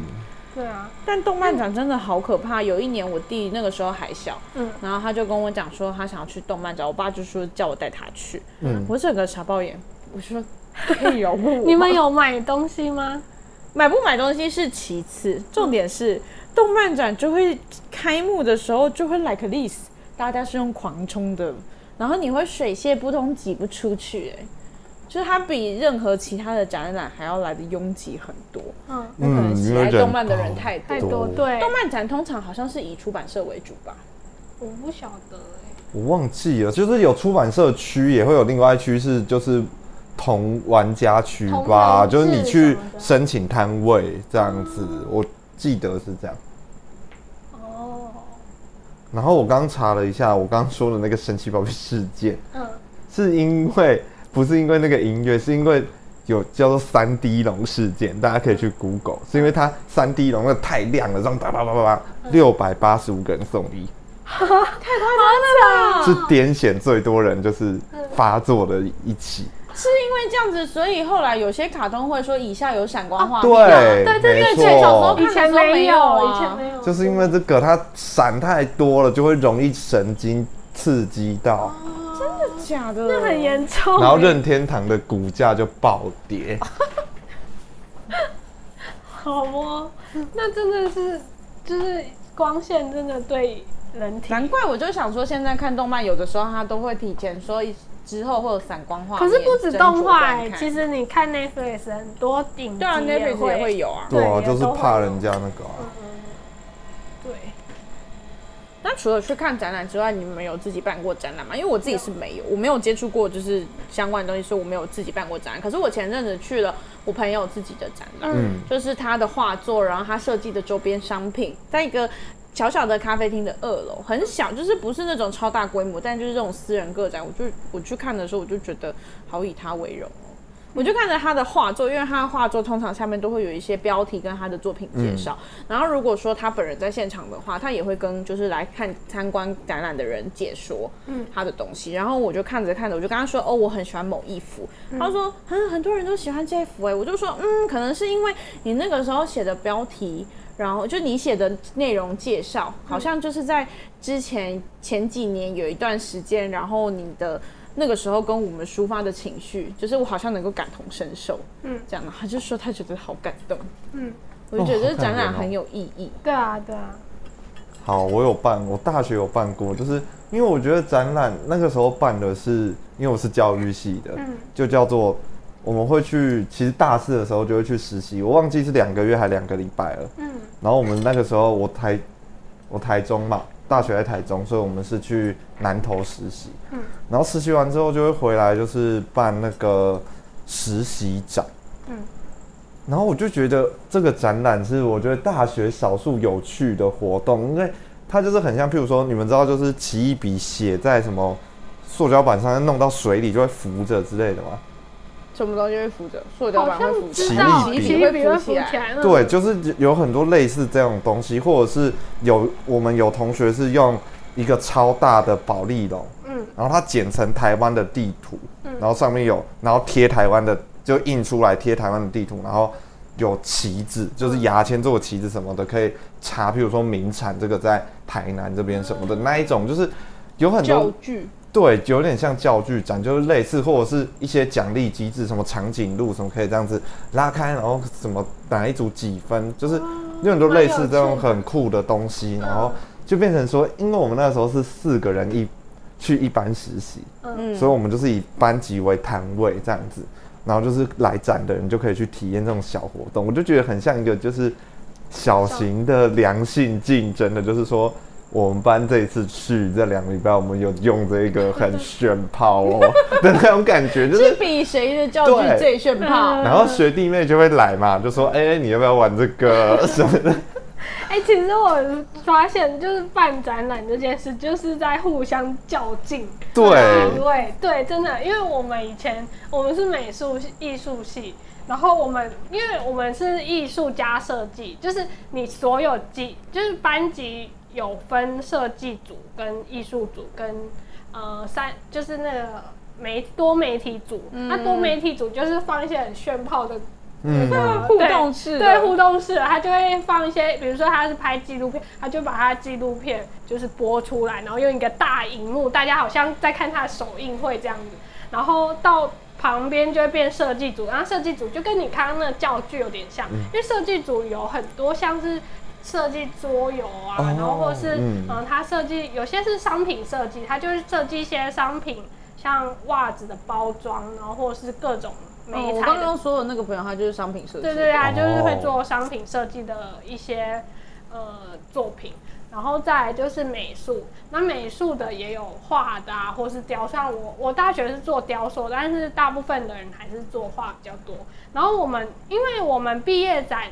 对啊，但动漫展真的好可怕。有一年我弟那个时候还小，嗯然后他就跟我讲说他想要去动漫展，我爸就说叫我带他去，嗯我整个傻爆眼，我说可以饶过我。你们有买东西吗？买不买东西是其次，重点是动漫展就会开幕的时候就会 like this，大家是用狂冲的，然后你会水泄不通，挤不出去、哎，就是它比任何其他的展览还要来的拥挤很多。嗯，那可能嗯喜爱动漫的人太多。太多多对，动漫展通常好像是以出版社为主吧？我不晓得哎，我忘记了，就是有出版社区，也会有另外一区是就是同玩家区吧，就是你去申请摊位这样子，我记得是这样。哦，然后我刚查了一下，我刚刚说的那个神奇宝贝事件，嗯，是因为不是因为那个音乐，是因为有叫做三 D 龙事件，大家可以去 Google，是因为它三 D 龙那太亮了，这样叭叭叭叭叭，六百八十五个人送医，好惨是癫痫最多人就是发作的一起。是因为这样子，所以后来有些卡通会说以下有闪光画面。对，对对没对小时候错，以前没有，啊。以前没有，就是因为这个它闪太多了，就会容易神经刺激到，真的假的，那很严重。欸，然后任天堂的股价就暴跌。好哦，那真的是就是光线真的对人体，难怪我就想说，现在看动漫有的时候他都会提前说之后会有闪光画可。是不止动画哎，其实你看 Netflix 很多顶级对啊，Netflix 也会有啊。对啊，就是怕人家那个啊、对，那除了去看展览之外，你们有自己办过展览吗？因为我自己是没有，我没有接触过就是相关的东西，所以我没有自己办过展览。可是我前阵子去了我朋友自己的展览，嗯就是他的画作，然后他设计的周边商品，在一个小小的咖啡厅的二楼，很小，就是不是那种超大规模，但就是这种私人个展。我就我去看的时候，我就觉得好以他为荣哦。我就看着他的画作，因为他的画作通常下面都会有一些标题跟他的作品介绍。然后如果说他本人在现场的话，他也会跟就是来看参观展览的人解说他的东西。然后我就看着看着，我就跟他说：“哦，我很喜欢某一幅。他说：“很，很多人都喜欢这幅。”哎，我就说：“嗯，可能是因为你那个时候写的标题。”然后就你写的内容介绍，好像就是在之前前几年有一段时间，然后你的那个时候跟我们抒发的情绪，就是我好像能够感同身受，嗯，这样的，他就说他觉得好感动，嗯，我就觉得展览很有意义。对啊，对啊，好，我有办，我大学有办过，就是因为我觉得展览那个时候办的是，因为我是教育系的，嗯。就叫做我们会去，其实大四的时候就会去实习，我忘记是两个月还两个礼拜了。嗯，然后我们那个时候我台我台中嘛，大学在台中，所以我们是去南投实习。嗯，然后实习完之后就会回来，就是办那个实习展。嗯，然后我就觉得这个展览是我觉得大学少数有趣的活动，因为它就是很像，譬如说你们知道，就是起一笔写在什么塑胶板上，弄到水里就会浮着之类的吗？什么东西会浮着？塑胶板会浮着，知道，奇异笔奇异笔会浮起来。嗯对，，就是有很多类似这种东西，或者是有我们有同学是用一个超大的保利龙，嗯，然后它剪成台湾的地图，然后上面有，然后贴台湾的就印出来贴台湾的地图，然后有旗子，就是牙签做旗子什么的，可以查，譬如说名产这个在台南这边什么的那一种，就是有很多教具。对，有点像教具展，就是类似或者是一些奖励机制，什么长颈鹿什么可以这样子拉开，然后什么哪一组几分，就是有很多类似这种很酷的东西，然后就变成说，因为我们那时候是四个人一去一班实习，嗯。所以我们就是以班级为摊位这样子，然后就是来展的人就可以去体验这种小活动，我就觉得很像一个就是小型的良性竞争的，就是说。我们班这一次去这两个礼拜，我们有用这个很炫炮哦 的那种感觉，就是是比谁的教具最炫炮。嗯然后学弟妹就会来嘛，就说：“哎、你要不要玩这个什么的哎、其实我发现，就是办展览这件事，就是在互相较劲。？”对，对对，真的，因为我们以前我们是美术系艺术系，然后我们因为我们是艺术加设计，就是你所有级就是班级有分设计组跟艺术组跟呃三就是那个媒多媒体组，那、多媒体组就是放一些很炫炮的。嗯。那个互对动式的。对互动式的，他就会放一些，比如说他是拍纪录片，他就把他纪录片就是播出来，然后用一个大荧幕，大家好像在看他的首映会这样子，然后到旁边就会变设计组，然后设计组就跟你刚刚那个教具有点像，因为设计组有很多像是。设计桌游啊，哦然后或是嗯嗯，他设计有些是商品设计，他就是设计一些商品，像袜子的包装，然后或是各种哦我刚刚说的那个朋友，他就是商品设计。对对，他就是会哦做商品设计的一些呃作品，然后再来就是美术，那美术的也有画的啊，或是雕。像我我大学是做雕塑，但是大部分的人还是做画比较多。然后我们因为我们毕业展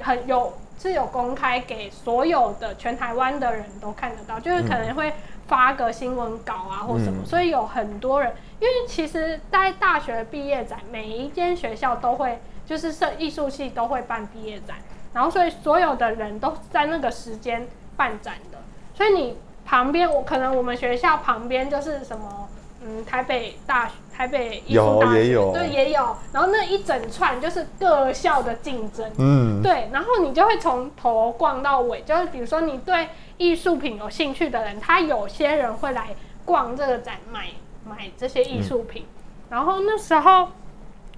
很有是有公开给所有的全台湾的人都看得到，就是可能会发个新闻稿啊或什么，嗯所以有很多人，因为其实在大学毕业展，每一间学校都会，就是设艺术系都会办毕业展，然后所以所有的人都在那个时间办展的，所以你旁边我可能我们学校旁边就是什么。嗯，台北大学、台北艺术有大学。也有。对，也有。然后那一整串就是各校的竞争，嗯，对，然后你就会从头逛到尾，就是比如说你对艺术品有兴趣的人，他有些人会来逛这个展买买这些艺术品，然后那时候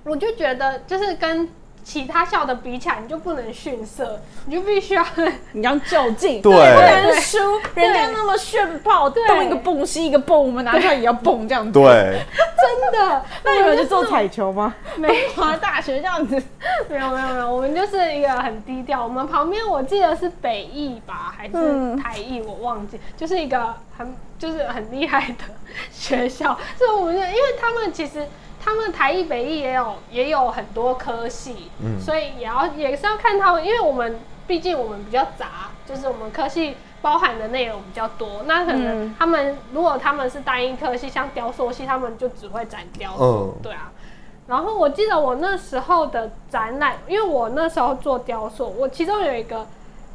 我就觉得就是跟其他校的比起来，你就不能逊色，你就必须要 你要就近，对不能输。人家那么炫爆，对东一个蹦西一个蹦，我们拿出来也要蹦这样子。，对，真的。那你们去做我就是彩球吗？没东华大学这样子，没有没有没有，我们就是一个很低调。我们旁边我记得是北艺吧，还是嗯台艺，我忘记，就是一个很就是很厉害的学校。所以我们就因为他们其实他们台艺、北艺也有也有很多科系，嗯所以也要也是要看他们，因为我们毕竟我们比较杂，就是我们科系。包含的内容比较多，那可能嗯他们、如果他们是单一科系，像雕塑系，他们就只会展雕塑，嗯对啊。然后我记得我那时候的展览，因为我那时候做雕塑，我其中有一个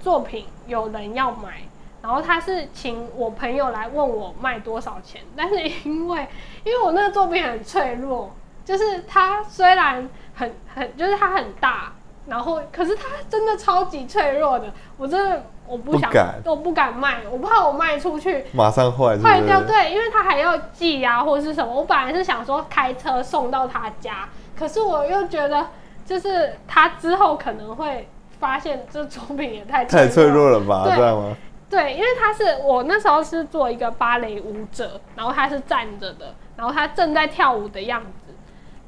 作品有人要买，然后他是请我朋友来问我卖多少钱，但是因为因为我那个作品很脆弱，就是它虽然很很就是它很大，然后可是它真的超级脆弱的，我真的我不想不敢我不敢卖，我怕我卖出去马上坏坏掉，对，因为他还要寄啊，或者是什么。我本来是想说开车送到他家，可是我又觉得，就是他之后可能会发现这作品也太太脆弱了。吧？对这样吗？对，因为他是我那时候是做一个芭蕾舞者，然后他是站着的，然后他正在跳舞的样子，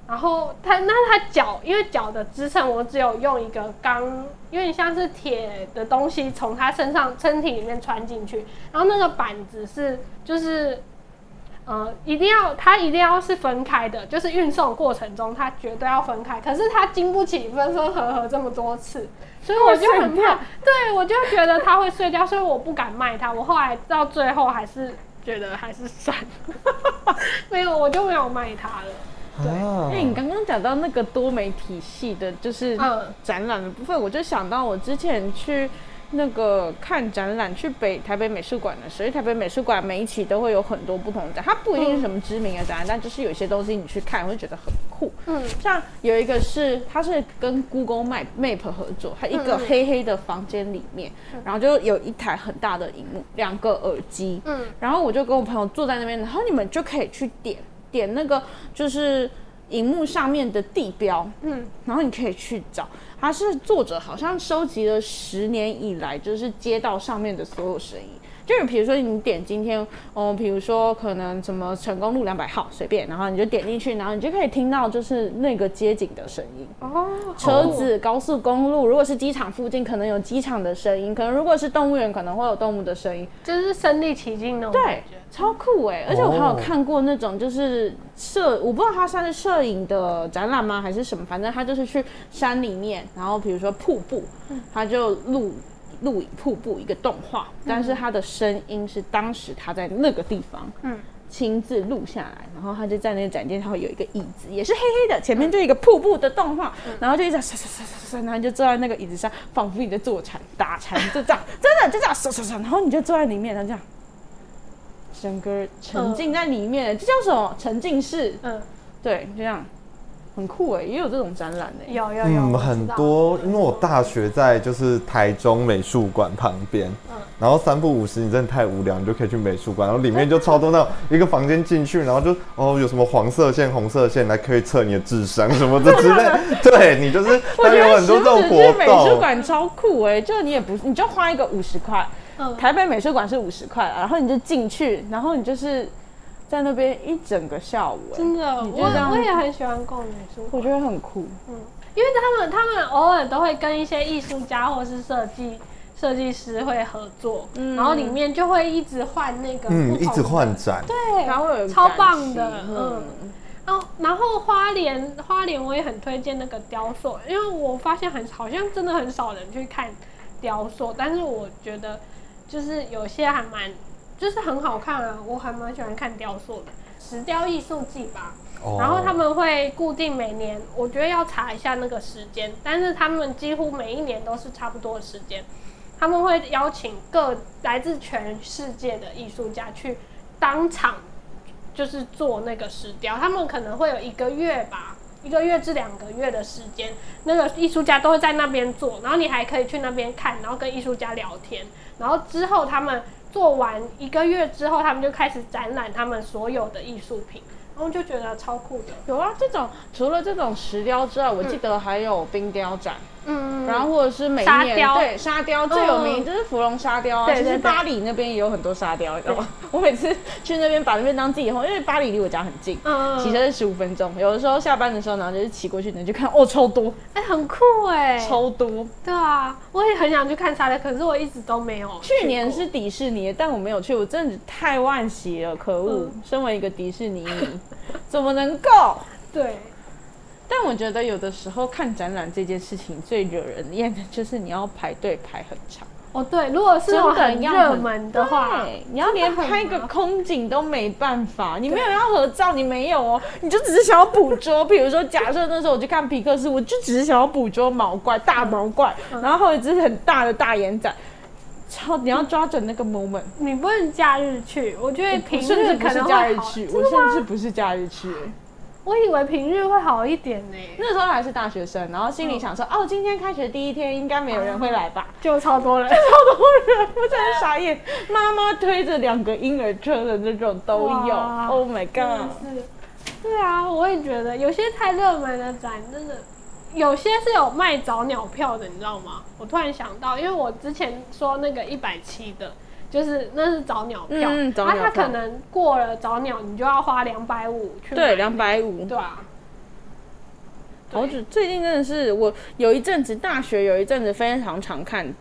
然后它那它脚因为脚的支撑，我只有用一个钢，有点像是铁的东西从它身上身体里面穿进去，然后那个板子是就是。呃，一定要它一定要是分开的，就是运送过程中它绝对要分开。可是它经不起分分合合这么多次，所以我就 很怕。对，我就觉得它会碎掉，所以我不敢卖它。我后来到最后还是觉得还是算了，没有我就没有卖它了。啊。因为你刚刚讲到那个多媒体系的，就是嗯。展览的部分，我就想到我之前去那个看展览，去北台北美术馆的时候，台北美术馆每一期都会有很多不同的展，它不一定是什么知名的展览，但就是有些东西你去看会觉得很酷。嗯。像有一个是它是跟 Google Map Map 合作，它一个黑黑的房间里面，然后就有一台很大的荧幕，两个耳机，嗯。然后我就跟我朋友坐在那边，然后你们就可以去点点那个就是荧幕上面的地标，嗯然后你可以去找，它是作者好像收集了十年以来就是街道上面的所有声音。就是比如说你点今天，哦，比如说可能什么成功路两百号随便，然后你就点进去，然后你就可以听到就是那个街景的声音。哦，车子、高速公路，如果是机场附近，可能有机场的声音；可能如果是动物园，可能会有动物的声音。就是身临其境那种对感觉。，超酷哎！而且我还有哦看过那种就是摄，我不知道它算是摄影的展览吗，还是什么？反正它就是去山里面，然后比如说瀑布，它就录录影瀑布一个动画，但是他的声音是当时他在那个地方，嗯亲自录下来，然后他就在那个展厅，他会有一个椅子，也是黑黑的，前面就一个瀑布的动画，然后就一直唰唰唰唰唰，然后就坐在那个椅子上，仿佛你在坐禅打禅，就这样，真的就这样唰唰唰，然后你就坐在里面，然后这样。整个沉浸在里面，这叫什么？沉浸式，嗯，对，就这样，很酷哎，也有这种展览哎。有有有，嗯，很。多，因为我大学在就是台中美术馆旁边，嗯然后三不五时你真的太无聊，你就可以去美术馆，然后里面就超多那种一个房间进去，然后就哦有什么黄色线、红色线来可以测你的智商什么的之类，对你就是它我觉得有很多这种活去美术，馆超酷哎，就你也不，你就花一个五十块，嗯台北美术馆是五十块，然后你就进去，然后你就是在那边一整个下午哎，真的，我觉得我也很喜欢逛美术馆，我觉得很酷。嗯因为他们他们偶尔都会跟一些艺术家或是设计设计师会合作，嗯。然后里面就会一直换那个嗯，一直换展，对，然后超棒的，嗯。嗯。然后，然后花莲花莲我也很推荐那个雕塑，因为我发现很好像真的很少人去看雕塑，但是我觉得就是有些还蛮就是很好看啊，我还蛮喜欢看雕塑的，石雕艺术季吧。哦然后他们会固定每年，我觉得要查一下那个时间，但是他们几乎每一年都是差不多的时间。他们会邀请各来自全世界的艺术家去当场，就是做那个石雕。他们可能会有一个月吧，一个月至两个月的时间，那个艺术家都会在那边做，然后你还可以去那边看，然后跟艺术家聊天。然后之后他们做完一个月之后，他们就开始展览他们所有的艺术品。然后就觉得超酷的，有啊，这种除了这种石雕之外，我记得还有冰雕展，嗯，然后或者是每一年沙雕对沙雕最有名就是芙蓉沙雕啊，其实巴黎那边也有很多沙雕，你知道吗？我每次去那边把那边当自己后因为巴黎离我家很近，嗯骑车是十五分钟，有的时候下班的时候，然后就是骑过去，你就看哦，超多，哎、很酷哎、超多。对啊，我也很想去看沙雕，可是我一直都没有过。去年是迪士尼，但我没有去，我真的太惋惜了，可恶！嗯身为一个迪士尼迷，怎么能够？对，但我觉得有的时候看展览这件事情最惹人厌的就是你要排队排很长，哦对，如果是很热门的话，对，你要连拍个空景都没办法，你没有要合照，你没有哦，你就只是想要捕捉。比如说，假设那时候我去看皮克斯，我就只是想要捕捉毛怪、大毛怪，嗯然后有一只很大的大眼仔，超你要抓准那个 moment。你不能假日去，我觉得平日可能会好。日去，我甚至不是假日去、欸我以为平日会好一点呢、那时候还是大学生，然后心里想说，哦，今天开学第一天，应该没有人会来吧？就超多人。超多人，我真的傻眼。妈妈推着两个婴儿车的那种都有哇，Oh my god！是，对啊，我也觉得有些太热门的展真的，有些是有卖早鸟票的，你知道吗？我突然想到，因为我之前说那个一百七的，就是那是早鸟票，嗯早那它鸟票可能过了早鸟，你就要花两百五去对，两百五。对啊，好久最近真的是我有一阵子大学有一阵子非常常看，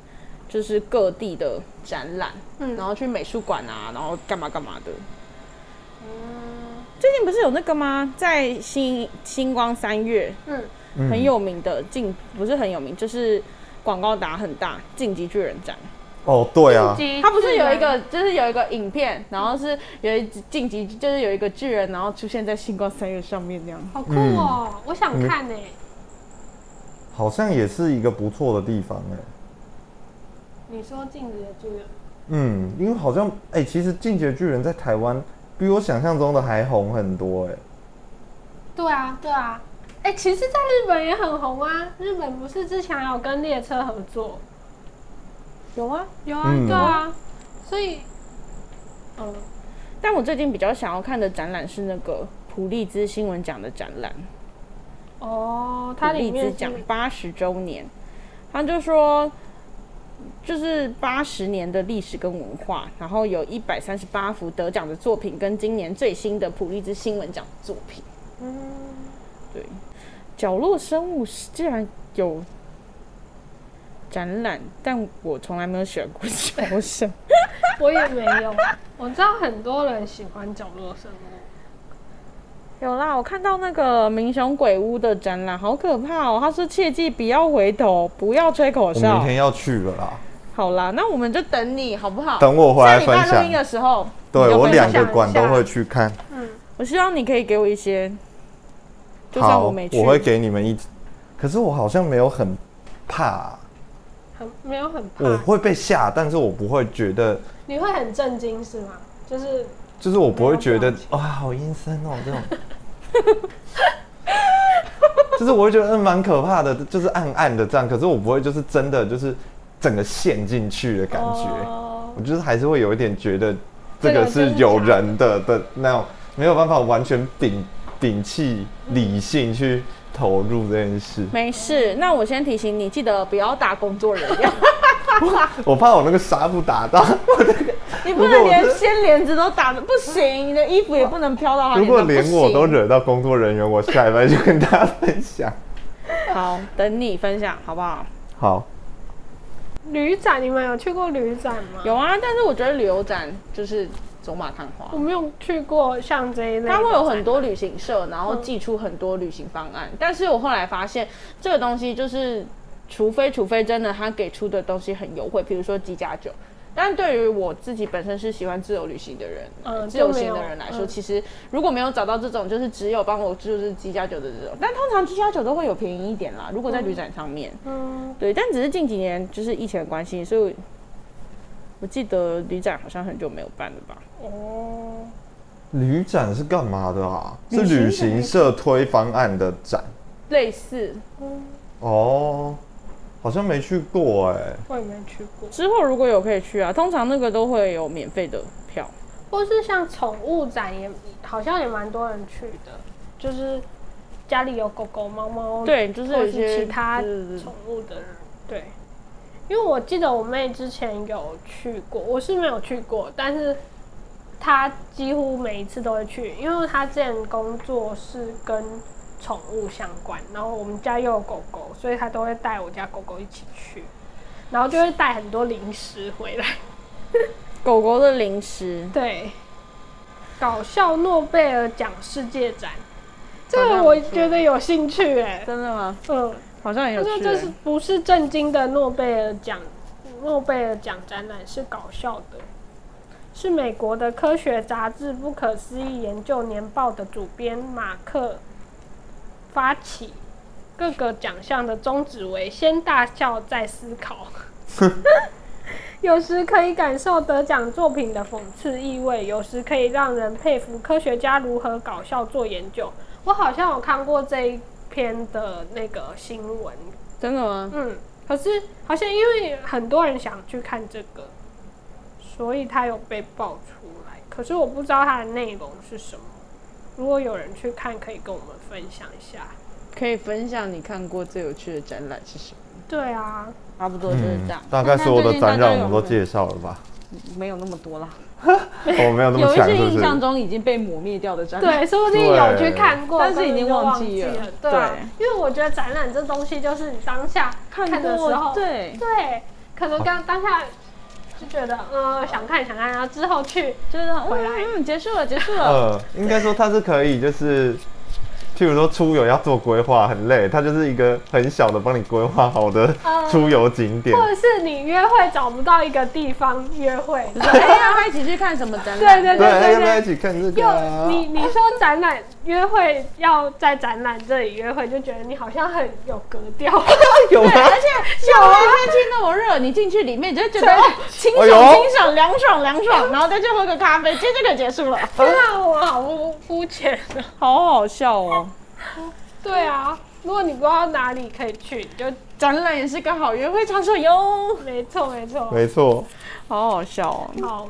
就是各地的展览，嗯然后去美术馆啊，然后干嘛干嘛的。最近不是有那个吗？在星星光三月嗯，嗯很有名的晋，不是很有名，就是广告打很大晋级巨人展。哦，对啊，晋级它不是有一个，就是有一个影片，然后是有一只晋级，就是有一个巨人，然后出现在星光三月上面那样。好酷哦，我想看呢。好像也是一个不错的地方哎。你说晋级的巨人，嗯，因为好像哎、其实《晋级的巨人》在台湾比我想象中的还红很多哎。对啊，对啊。哎、其实，在日本也很红啊。日本不是之前有跟列车合作？有啊，有啊，嗯对啊。所以，嗯，但我最近比较想要看的展览是那个普利兹新闻奖的展览，哦，它普利里面是兹奖八十周年，他就说。就是八十年的历史跟文化，然后有一百三十八幅得奖的作品，跟今年最新的普利兹新闻奖作品。嗯，对，角落生物是竟然有展览，但我从来没有选过角生。我也没有。我知道很多人喜欢角落生物。有啦，我看到那个明雄鬼屋的展览，好可怕哦！他说切记不要回头，不要吹口我明。天要去了啦，好啦，那我们就等你好不好？等我回来分下礼拜录音享。的时候，对我两个馆都会去看。嗯，我希望你可以给我一些，就算好，我没去，我会给你们一。可是我好像没有很怕，很没有很怕。我会被吓，但是我不会觉得，你会很震惊是吗？就是就是我不会觉得哇好阴森哦这种。就是我会觉得嗯蛮可怕的，就是暗暗的这样，可是我不会就是真的就是整个陷进去的感觉。哦我就是还是会有一点觉得这个是有人的的那种，没有办法完全摒摒弃理性去投入这件事。没事。那我先提醒你，记得不要打工作人员，我怕我那个纱布打到，你不能连掀帘子都打的不行，你的衣服也不能飘到他如。果连我都惹到工作人员，我下礼拜就跟大家分享。好，等你分享好不好？好，旅展，你们有去过旅展吗？有啊，但是我觉得旅游展就是走马看花我，没有去过像这一类的展览，它会有很多旅行社，然后寄出很多旅行方案。但是我后来发现，这个东西就是，除非除非真的他给出的东西很优惠，比如说机加酒。但对于我自己本身是喜欢自由旅行的人，嗯自由行的人来说，嗯其实如果没有找到这种就是只有帮我就是机加酒的这种，但通常机加酒都会有便宜一点啦。如果在旅展上面，嗯，对，但只是近几年就是疫情的关系，所以我我记得旅展好像很久没有办了吧？哦，旅展是干嘛的啊？是旅行社推方案的展类似哦，好像没去过哎、我也没去过。之后如果有可以去啊，通常那个都会有免费的票。或是像宠物展也好像也蛮多人去的，就是家里有狗狗、猫猫，对，就是一些其他宠物的人，对。因为我记得我妹之前有去过，我是没有去过，但是她几乎每一次都会去，因为她之前工作是跟宠物相关，然后我们家又有狗狗，所以她都会带我家狗狗一起去，然后就会带很多零食回来。狗狗的零食，对，搞笑诺贝尔奖世界展，这个我觉得有兴趣哎、真的吗？嗯，好像也有趣欸。他说这是不是正经的诺贝尔奖？诺贝尔奖展览是搞笑的，是美国的科学杂志《不可思议研究年报》的主编马克发起。各个奖项的宗旨为先大笑再思考。有时可以感受得奖作品的讽刺意味，有时可以让人佩服科学家如何搞笑做研究。我好像有看过这一篇的那个新闻，真的吗？嗯，可是好像因为很多人想去看这个，所以它有被爆出来。可是我不知道它的内容是什么。如果有人去看，可以跟我们分享一下。可以分享你看过最有趣的展览是什么？对啊，差不多就是嗯这样。大概所有的展览我们都介介绍了吧？没有那么多啦。我 没有那有一么强，有一些印象？中已经被抹灭掉的展览。对，说不定有去看过，但是已经忘忘记了。对啊，因为我觉得展览这东西就是你当下看的时候，对，对，可能刚当下就觉得嗯想看想看，然后之后去就是回来。结束了，结束了。呃，应该说它是可以，就是，譬如说出游要做规划很累，它就是一个很小的帮你规划好的嗯出游景点。或者是你约会找不到一个地方约会，哎，要不要一起去看什么展览？对对 对，对对要不要一起看这个又啊？你你说展览约会要在展览这里约会，就觉得你好像很有格调。有吗？而且像那天气那么热，你进去里面你就觉得 清爽清爽，凉爽凉爽，然后再去喝个咖啡，接着就结束了，天啊，我好肤肤浅啊！好好笑哦。对啊，如果你不知道哪里可以去，就展览也是个好约会场所哟，没错没错。没错，好好笑哦。好，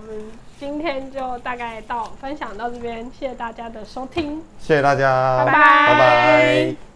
今天就大概到分享到这边，谢谢大家的收听。谢谢大家，拜拜。拜拜